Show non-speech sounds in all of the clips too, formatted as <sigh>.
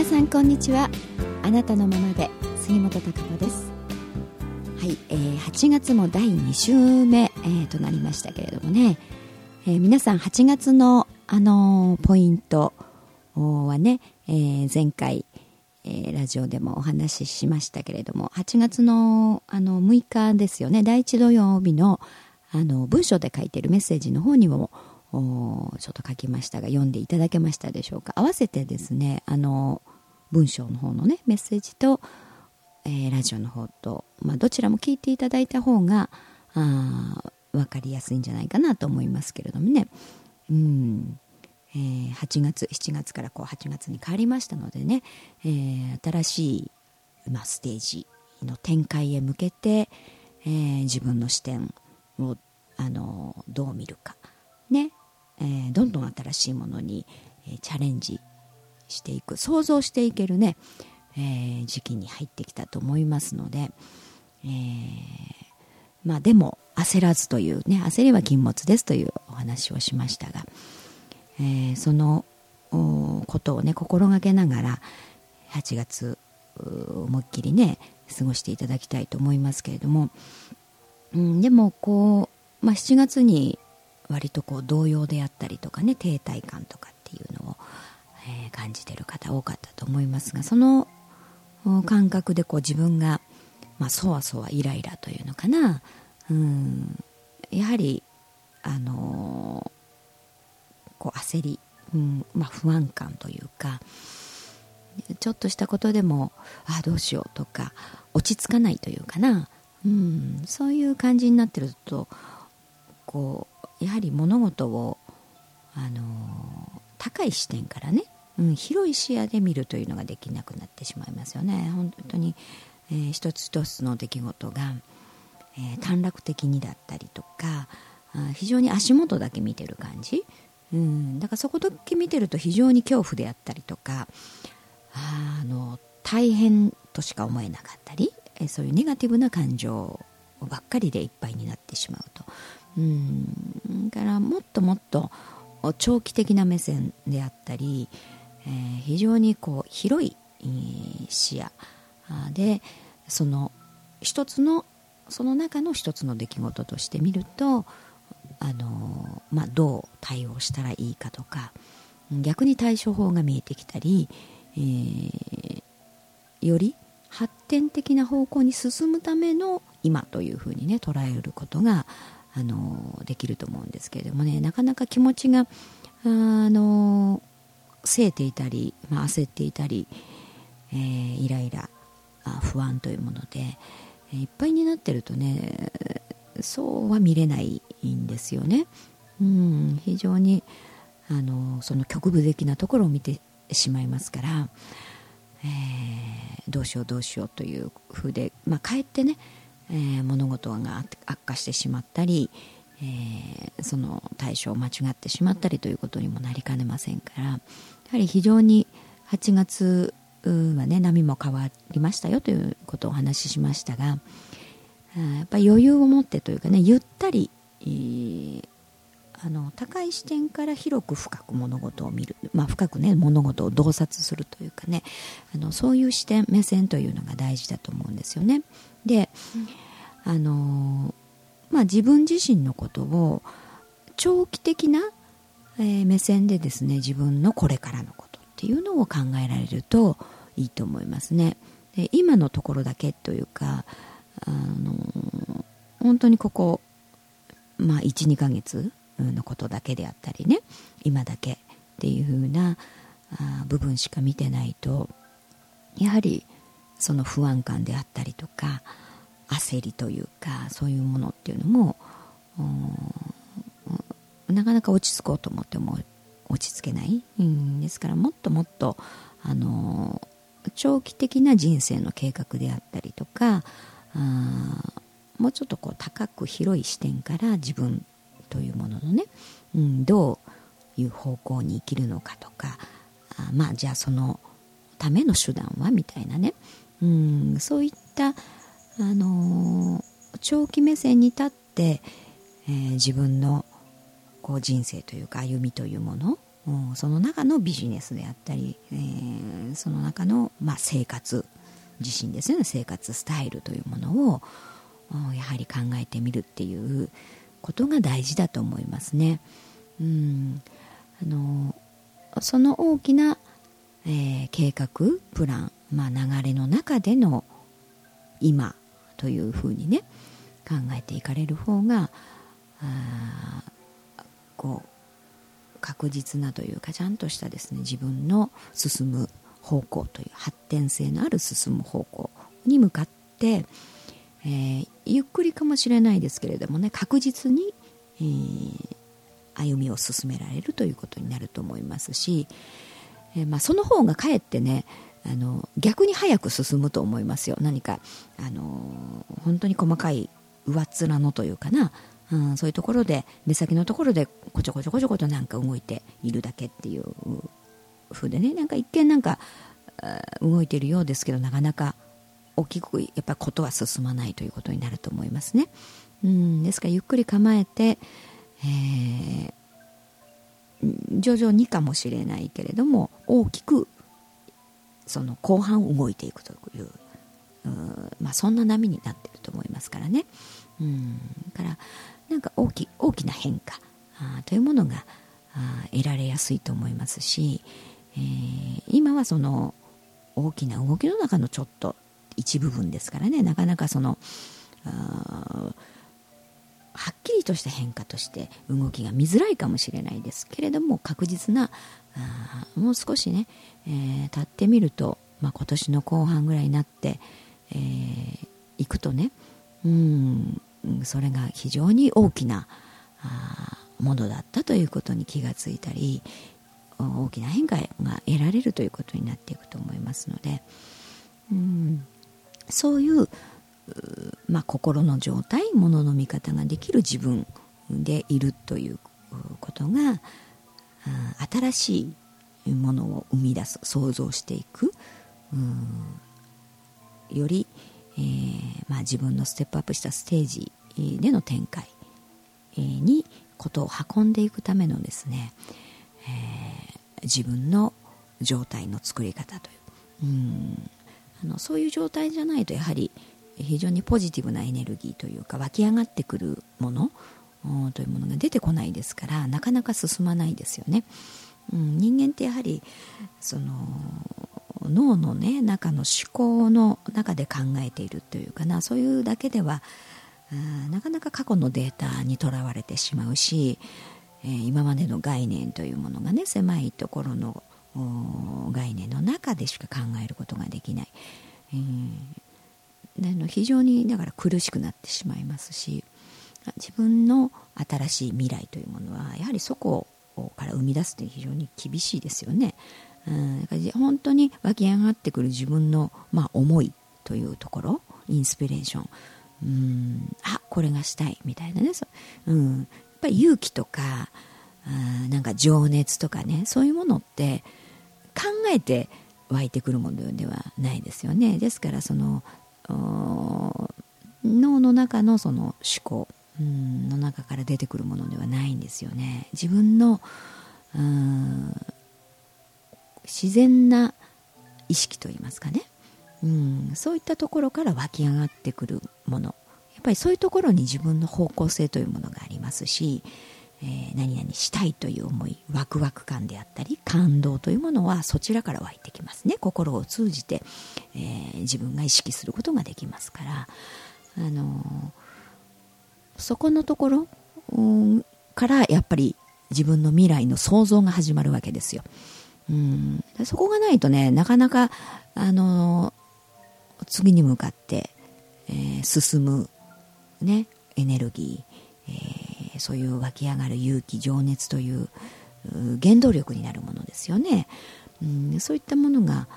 皆さんこんにちは。あなたのままで杉本孝子です。はい、えー、8月も第2週目、えー、となりましたけれどもね、えー、皆さん8月の、あのー、ポイントはね、えー、前回、えー、ラジオでもお話ししましたけれども8月のあの6日ですよね。第1土曜日のあの文章で書いてるメッセージの方にもちょっと書きましたが読んでいただけましたでしょうか。合わせてですねあの文章の方のねメッセージと、えー、ラジオの方と、まあ、どちらも聞いていただいた方が分かりやすいんじゃないかなと思いますけれどもね。うん、えー、8月7月からこう8月に変わりましたのでね、えー、新しい、まあ、ステージの展開へ向けて、えー、自分の視点をあのどう見るか。ね。え、どんどん新しいものに、え、チャレンジしていく想像していけるね、えー、時期に入ってきたと思いますので、えまあでも焦らずというね焦りは禁物ですというお話をしましたが、えそのことをね心がけながら8月思いっきりね過ごしていただきたいと思いますけれども、うん、でもこう、まあ、7月に割とこう動揺であったりとかね停滞感とかっていうのを、え、感じてる方多かったと思いますがその感覚でこう自分が、まあ、そわそわイライラというのかな。うん。やはりあのー、こう焦り、うんまあ、不安感というかちょっとしたことでもああどうしようとか落ち着かないというかな、うん、そういう感じになってるとこうやはり物事を、あの高い視点からね、うん、広い視野で見るというのができなくなってしまいますよね。本当に、えー、一つ一つの出来事が、えー、短絡的にだったりとかあ非常に足元だけ見てる感じ、うん、だからそこだけ見てると非常に恐怖であったりとかあの大変としか思えなかったり、えー、そういうネガティブな感情ばっかりでいっぱいになってしまうと。うんからもっともっと長期的な目線であったり、えー、非常にこう広い視野でその一つのその中の一つの出来事として見るとあの、まあ、どう対応したらいいかとか逆に対処法が見えてきたり、えー、より発展的な方向に進むための今というふうにね捉えることがあのできると思うんですけれどもねなかなか気持ちがあのせいていたり、まあ、焦っていたり、えー、イライラ不安というものでいっぱいになってるとねそうは見れないんですよね。うん、非常にあのその局部的なところを見てしまいますから、えー、どうしようどうしようというふうで、まあ、かえってねえー、物事が悪化してしまったり、えー、その対処を間違ってしまったりということにもなりかねませんからやはり非常に8月はね波も変わりましたよということをお話ししましたがやっぱり余裕を持ってというかねゆったり、えー、あの高い視点から広く深く物事を見る、まあ、深くね物事を洞察するというかねあのそういう視点目線というのが大事だと思うんですよね。で、あのまあ、自分自身のことを長期的な、え、目線でですね自分のこれからのことっていうのを考えられるといいと思いますね。で今のところだけというか、あの本当にここ、まあ、12ヶ月のことだけであったりね今だけっていう風なあ部分しか見てないとやはりその不安感であったりとか焦りというかそういうものっていうのもなかなか落ち着こうと思っても落ち着けない、うん、ですからもっともっとあの長期的な人生の計画であったりとかあもうちょっとこう高く広い視点から自分というもののね、うん、どういう方向に生きるのかとかあまあじゃあそのための手段はみたいなね、うん、そういった、あの、長期目線に立って、えー、自分のこう人生というか歩みというものその中のビジネスであったり、えー、その中の、まあ、生活自身ですよね生活スタイルというものをやはり考えてみるっていうことが大事だと思いますね。うんあのその大きな、えー、計画プラン、まあ、流れの中での今というふうにね考えていかれる方がこう確実なというかちゃんとしたですね自分の進む方向という発展性のある進む方向に向かって、えー、ゆっくりかもしれないですけれどもね確実に、えー、歩みを進められるということになると思いますし、えー、まあ、その方がかえってねあの逆に早く進むと思いますよ何かあの本当に細かい上っ面のというかな、うん、そういうところで目先のところでこちょこちょこちょことなんか動いているだけっていう風でねなんか一見なんか動いているようですけどなかなか大きくやっぱりことは進まないということになると思いますね。うん、ですからゆっくり構えて、えー、徐々にかもしれないけれども大きくその後半動いていくというまあ、そんな波になってると思いますからね。うんからなんか大き大きな変化あというものがあ得られやすいと思いますし、えー、今はその大きな動きの中のちょっと一部分ですからねなかなかそのはっきりとした変化として動きが見づらいかもしれないですけれども確実なあもう少しね、えー、経ってみると、まあ、今年の後半ぐらいになって、えー、行くとねうんそれが非常に大きなあものだったということに気がついたり大きな変化が得られるということになっていくと思いますのでうんそういうまあ、心の状態ものの見方ができる自分でいるということが新しいものを生み出す想像していく。より、えー、まあ、自分のステップアップしたステージでの展開。にことを運んでいくためのですね、えー、自分の状態の作り方という。うん。あのそういう状態じゃないとやはり非常にポジティブなエネルギーというか湧き上がってくるものというものが出てこないですからなかなか進まないですよね。うん、人間ってやはりその脳の、ね、中の思考の中で考えているというかなそういうだけではなかなか過去のデータにとらわれてしまうし、えー、今までの概念というものがね狭いところの概念の中でしか考えることができない、えー、の非常にだから苦しくなってしまいますし自分の新しい未来というものはやはりそこから生み出すという非常に厳しいですよね。うん、本当に湧き上がってくる自分の、まあ、思いというところインスピレーション。うんあこれがしたいみたいなね。う、ん、やっぱり勇気とかあなんか情熱とかねそういうものって考えて湧いてくるものではないですよね。ですからその脳の中のその思考うんの中から出てくるものではないんですよね。自分のうん自然な意識といいますかね、うん、そういったところから湧き上がってくるもの。やっぱりそういうところに自分の方向性というものがありますし、えー、何々したいという思いワクワク感であったり感動というものはそちらから湧いてきますね。心を通じて、えー、自分が意識することができますから、あの、そこのところ、うん、からやっぱり自分の未来の想像が始まるわけですよ。うん、そこがないとねなかなかあの次に向かって、えー、進む、ね、エネルギー、えー、そういう湧き上がる勇気情熱という原動力になるものですよね、うん、そういったものが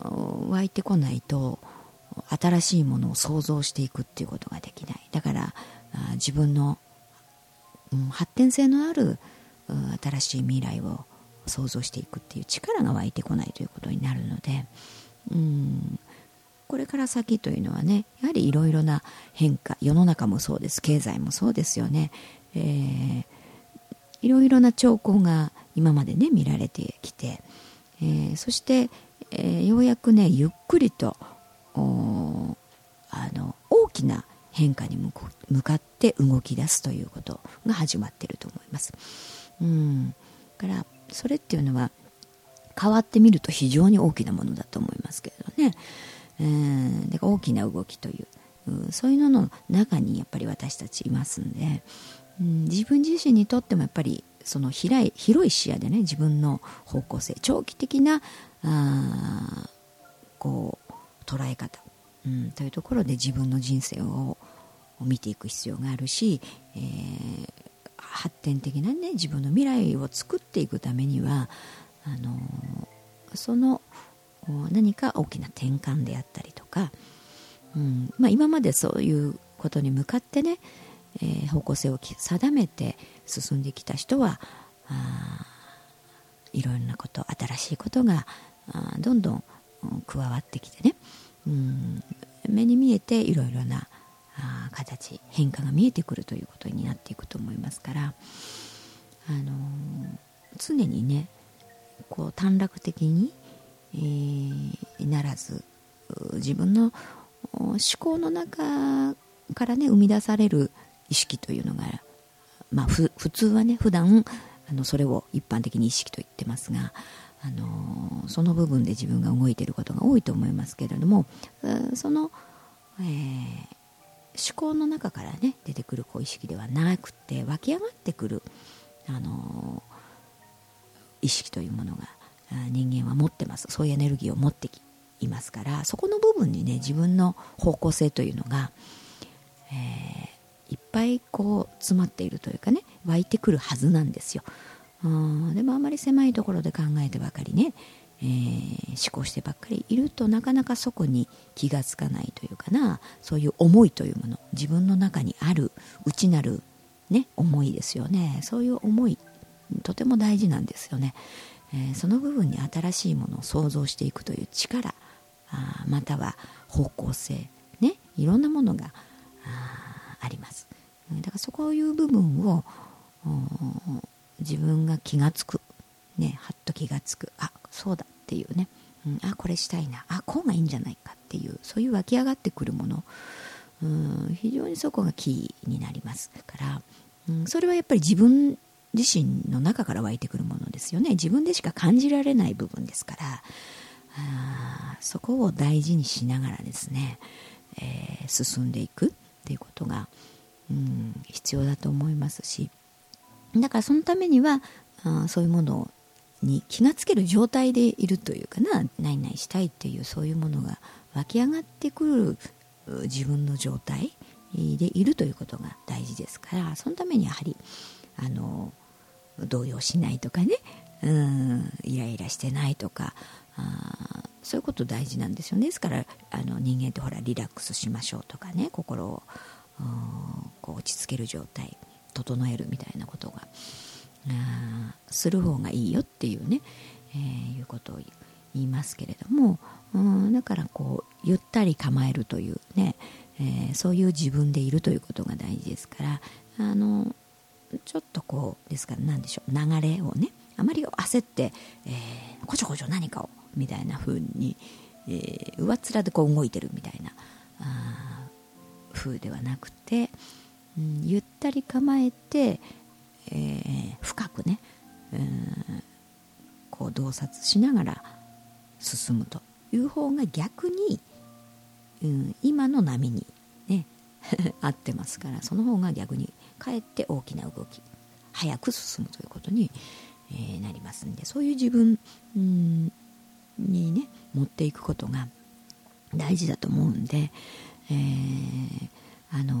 湧いてこないと新しいものを想像していくっていうことができない。だから自分の、発展性のある新しい未来を想像していくっていう力が湧いてこないということになるのでうんこれから先というのはねやはりいろいろな変化世の中もそうです経済もそうですよね、えー、いろいろな兆候が今までね見られてきて、えー、そして、えー、ようやくねゆっくりとあの大きな変化に向かって動き出すということが始まっていると思います。うん。からそれっていうのは変わってみると非常に大きなものだと思いますけれどね、えー、だから大きな動きという、そういうのの中にやっぱり私たちいますんで、うん、自分自身にとってもやっぱりその広い広い視野でね自分の方向性長期的なあこう捉え方、うん、というところで自分の人生を見ていく必要があるし、えー、発展的なね自分の未来を作っていくためにはあのその何か大きな転換であったりとか、うんまあ、今までそういうことに向かってね、えー、方向性を定めて進んできた人はあいろんなこと新しいことがどんどん加わってきてね、うん、目に見えていろいろなあ形変化が見えてくるということになっていくと思いますから、あのー、常にねこう短絡的に、えー、ならず自分の思考の中からね生み出される意識というのが、まあ、普通はね普段あのそれを一般的に意識と言ってますが、あのその部分で自分が動いていることが多いと思いますけれどもその、えー、思考の中からね出てくるこう意識ではなくて湧き上がってくる、あの意識というものが人間は持ってますそういうエネルギーを持っていますからそこの部分にね自分の方向性というのが、えー、いっぱいこう詰まっているというかね湧いてくるはずなんですよ。うん。でもあまり狭いところで考えてばかりね、えー、思考してばっかりいるとなかなかそこに気がつかないというかな。そういう思いというもの。自分の中にある内なる、ね、思いですよね。そういう思いとても大事なんですよね、えー、その部分に新しいものを想像していくという力。あまたは方向性ね。いろんなものがああります。だからそういう部分を自分が気がつく。ねはっと気がつく。あそうだっていうね、うん、あこれしたいな。あこうがいいんじゃないかっていう。そういう湧き上がってくるもの。うん非常にそこがキーになります。から、うん、それはやっぱり自分自身の中から湧いてくるものですよね。自分でしか感じられない部分ですから。あそこを大事にしながらですね、えー、進んでいくっていうことが、うん、必要だと思いますし。だからそのためにはあそういうものに気がつける状態でいるというかなないないしたいっていうそういうものが湧き上がってくる自分の状態でいるということが大事ですからそのためにやはりあの動揺しないとかねうんイライラしてないとかあそういうこと大事なんですよね。ですからあの人間ってほらリラックスしましょうとかね心をこう落ち着ける状態。整えるみたいなことがあする方がいいよっていうね、えー、いうことを言いますけれどもうんだからこうゆったり構えるというね、えー、そういう自分でいるということが大事ですからあのちょっとこうですから何でしょう流れをねあまり焦って、えー、こちょこちょ何かをみたいな風に、えー、上っ面でこう動いてるみたいなあ風ではなくて、ゆったり構えて、えー、深くね、うん、こう洞察しながら進むという方が逆に、うん、今の波にね <laughs> 合ってますからその方が逆にかえって大きな動き早く進むということに、えー、なりますんでそういう自分、うん、にね持っていくことが大事だと思うんで、えー、あの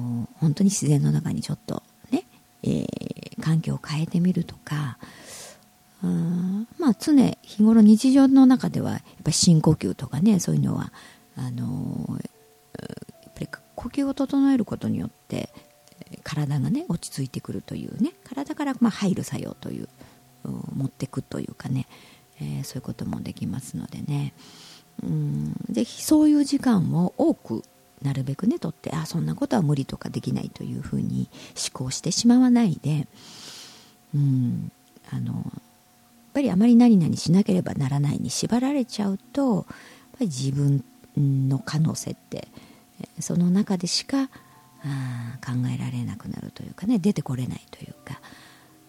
当に自然の中にちょっとね、えー、環境を変えてみるとかうんまあ常日頃日常の中ではやっぱ深呼吸とかねそういうのはあのやっぱり呼吸を整えることによって体がね落ち着いてくるというね体からま入る作用という持ってくというかね、えー、そういうこともできますのでね。うんぜひそういう時間を多くなるべくねとってあそんなことは無理とかできないというふうに思考してしまわないでうんあのやっぱりあまり何々しなければならないに縛られちゃうとやっぱり自分の可能性ってその中でしかあ考えられなくなるというかね出てこれないというか、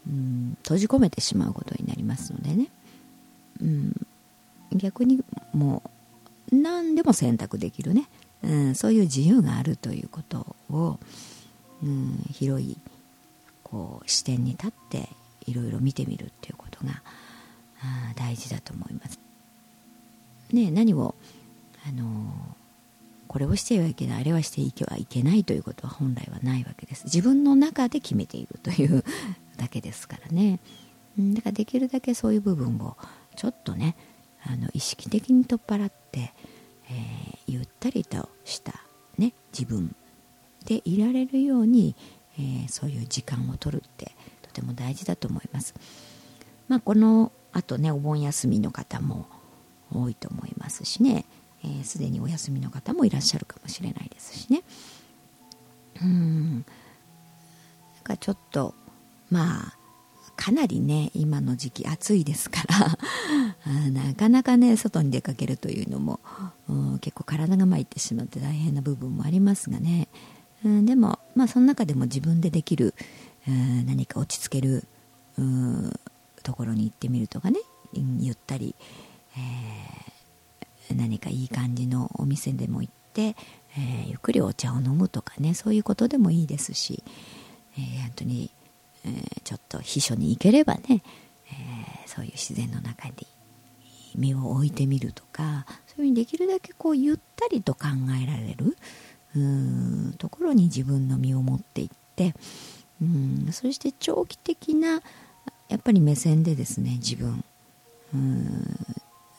うん、閉じ込めてしまうことになりますのでね、うん、逆にもう何でも選択できるね、うん、そういう自由があるということを、うん、広いこう視点に立っていろいろ見てみるっていうことが大事だと思います。ね、何をあのこれをしてはいけないあれはしてはいけないということは本来はないわけです自分の中で決めているという <laughs> だけですからねだからできるだけそういう部分をちょっとねあの意識的に取っ払って、えー、ゆったりとした、ね、自分でいられるように、えー、そういう時間を取るってとても大事だと思います。まあ、このあとねお盆休みの方も多いと思いますしね。すで、ー、にお休みの方もいらっしゃるかもしれないですしね。うん。なんかちょっとまあかなりね今の時期暑いですから <laughs> なかなかね外に出かけるというのも結構体が参ってしまって大変な部分もありますがね、うん、でもまあその中でも自分でできる何か落ち着けるところに行ってみるとかね。ゆったり、えー、何かいい感じのお店でも行って、えー、ゆっくりお茶を飲むとかね。そういうことでもいいですし、えー、本当にえー、ちょっと秘書に行ければね、えー、そういう自然の中に身を置いてみるとかそういうふうにできるだけこうゆったりと考えられるうんところに自分の身を持っていってうんそして長期的なやっぱり目線でですね自分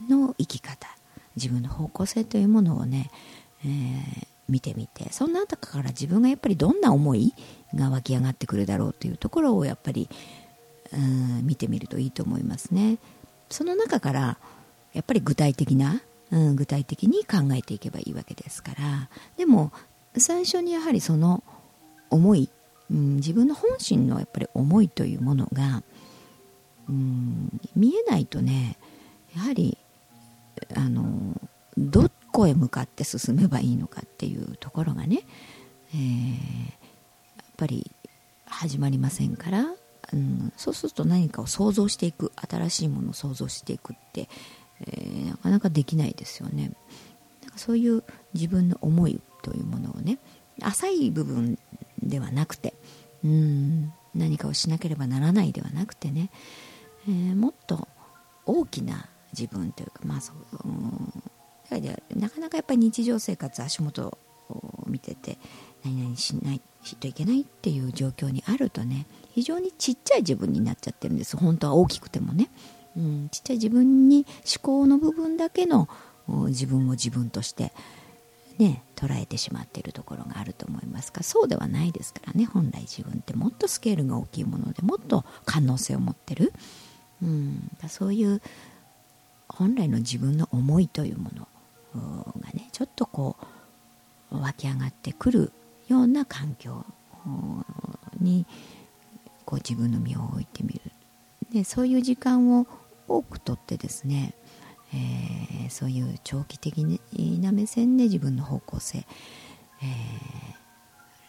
の生き方自分の方向性というものをね、えー、見てみて。そんな中から自分がやっぱりどんな思いが湧き上がってくるだろうというところをやっぱりうん見てみるといいと思いますね。その中からやっぱり具体的な、うん、具体的に考えていけばいいわけですから。でも最初にやはりその思い、うん、自分の本心のやっぱり思いというものが、うん、見えないとねやはりあのどこへ向かって進めばいいのかっていうところがね、えー、やっぱり始まりませんから、うん、そうすると何かを想像していく新しいものを想像していくって、えー、なかなかできないですよね。なんかそういう自分の思いというものをね浅い部分ではなくてうん何かをしなければならないではなくてね、えー、もっと大きな自分というかまあそう、うんでなかなかやっぱり日常生活足元を見てて何々しないといけないっていう状況にあるとね非常にちっちゃい自分になっちゃってるんです。本当は大きくてもね、うん、ちっちゃい自分に思考の部分だけの自分を自分としてね捉えてしまっているところがあると思いますがそうではないですからね。本来自分ってもっとスケールが大きいものでもっと可能性を持ってる、うん、そういう本来の自分の思いというもの。がねちょっとこう湧き上がってくるような環境にこう自分の身を置いてみる。でそういう時間を多くとってですね、えー、そういう長期的な目線で自分の方向性、えー、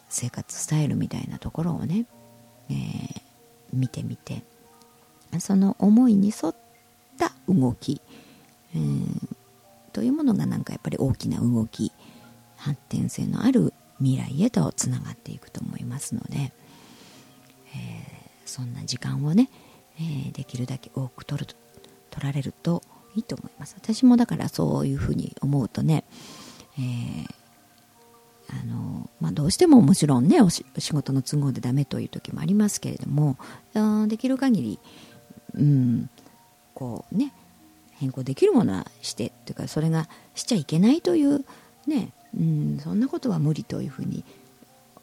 生活スタイルみたいなところをね、えー、見てみてその思いに沿った動き、えー、というものがなんかやっぱり大きな動き発展性のある未来へとつながっていくと思いますので、えー、そんな時間をね、えー、できるだけ多く取る取られるといいと思います。私もだからそういうふうに思うとね、えー、あのまあ、どうしてももちろんねお仕事の都合でダメという時もありますけれどもできる限り、うん、こうね変更できるものはしてというかそれがしちゃいけないというね、うん、そんなことは無理というふうに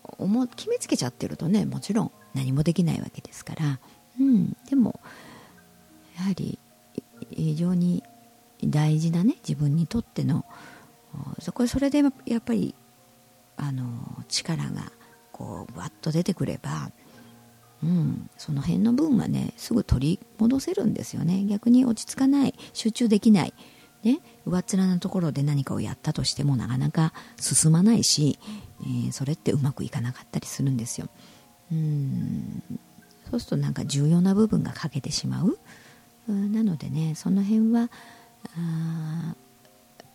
思決めつけちゃってるとねもちろん何もできないわけですから、うん、でもやはり非常に大事なね自分にとってのそこそれでやっぱりあの力がこうわっと出てくればうん、その辺の分はねすぐ取り戻せるんですよね。逆に落ち着かない集中できない、ね、上っ面なところで何かをやったとしてもなかなか進まないし、えー、それってうまくいかなかったりするんですよ。うん。そうするとなんか重要な部分が欠けてしまう。なのでねその辺はあ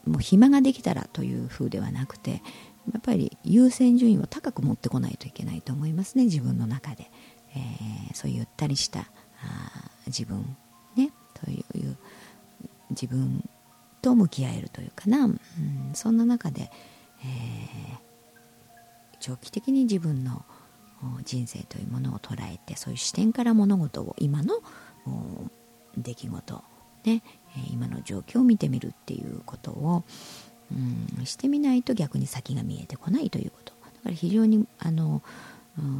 もう暇ができたらという風ではなくてやっぱり優先順位を高く持ってこないといけないと思いますね自分の中で、えー、そういうゆったりしたあ自分。ね。という自分と向き合えるというかな、うん、そんな中で、えー、長期的に自分の人生というものを捉えてそういう視点から物事を今の出来事ね今の状況を見てみるっていうことを、うん、してみないと逆に先が見えてこないということ。だから非常にあの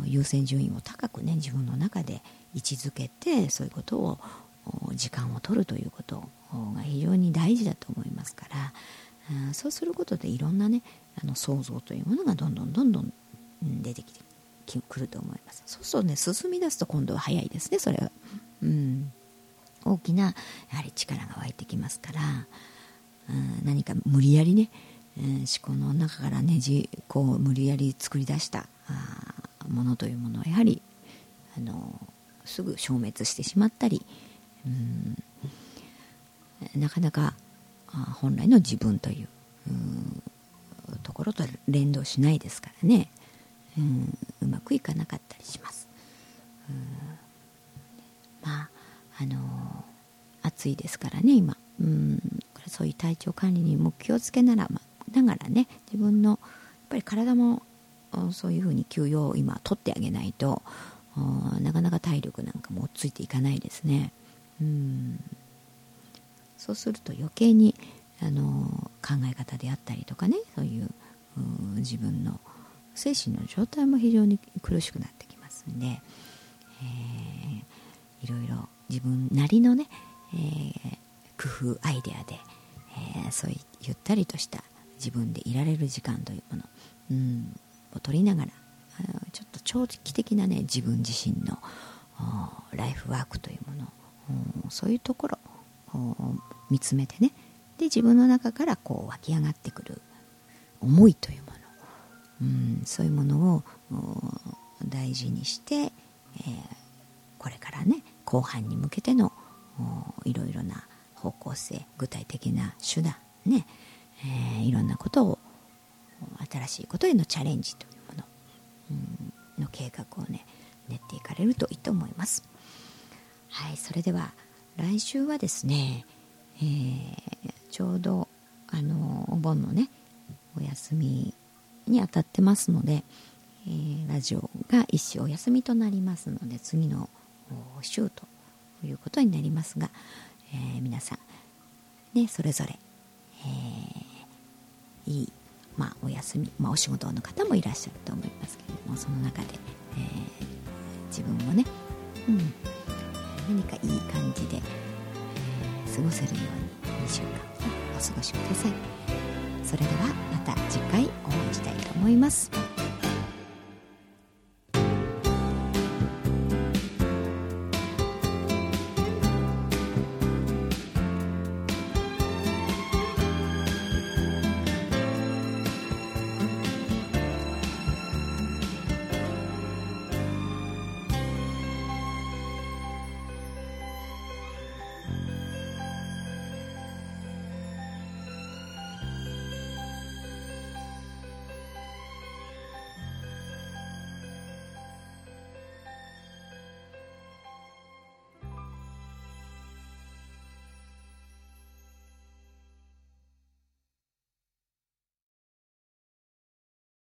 優先順位を高くね自分の中で位置づけてそういうことを時間を取るということが非常に大事だと思いますから、そうすることでいろんなねあの想像というものがどんどんどんどん出てきてくると思いますそうするとね進み出すと今度は早いですねそれは。うん大きなやはり力が湧いてきますから、うん、何か無理やりね、うん、思考の中からねじこう無理やり作り出したものというものはやはりあのすぐ消滅してしまったり、なかなか本来の自分という、ところと連動しないですからね、うん、うまくいかなかったりします。まああの暑いですからね今。うんそういう体調管理にも気をつけなら、まながらね自分のやっぱり体もそういうふうに休養を今取ってあげないとなかなか体力なんかも落ち着いていかないですね。うん。そうすると余計にあの考え方であったりとかねそういう自分の精神の状態も非常に苦しくなってきますんで、えー、いろいろ自分なりのね、えー、工夫アイデアで、えー、そういうゆったりとした自分でいられる時間というもの、うん、を取りながらちょっと長期的なね自分自身のライフワークというものをそういうところを見つめてね。で自分の中からこう湧き上がってくる思いというもの、うん、そういうものを大事にして、えー、これからね後半に向けてのいろいろな方向性具体的な手段ね、えー、いろんなことを新しいことへのチャレンジというもの、うん、の計画をね練っていかれるといいと思います。はいそれでは来週はですね、えー、ちょうどあのお盆のねお休みにあたってますので、えー、ラジオが一週お休みとなりますので次の週ということになりますが、えー、皆さん、ね、それぞれ、え、いい、まあ、お休み、まあ、お仕事の方もいらっしゃると思いますけれどもその中で、え、自分もね、うん、何かいい感じで、えー、過ごせるように2週間お過ごしくださいそれではまた次回お会いしたいと思います。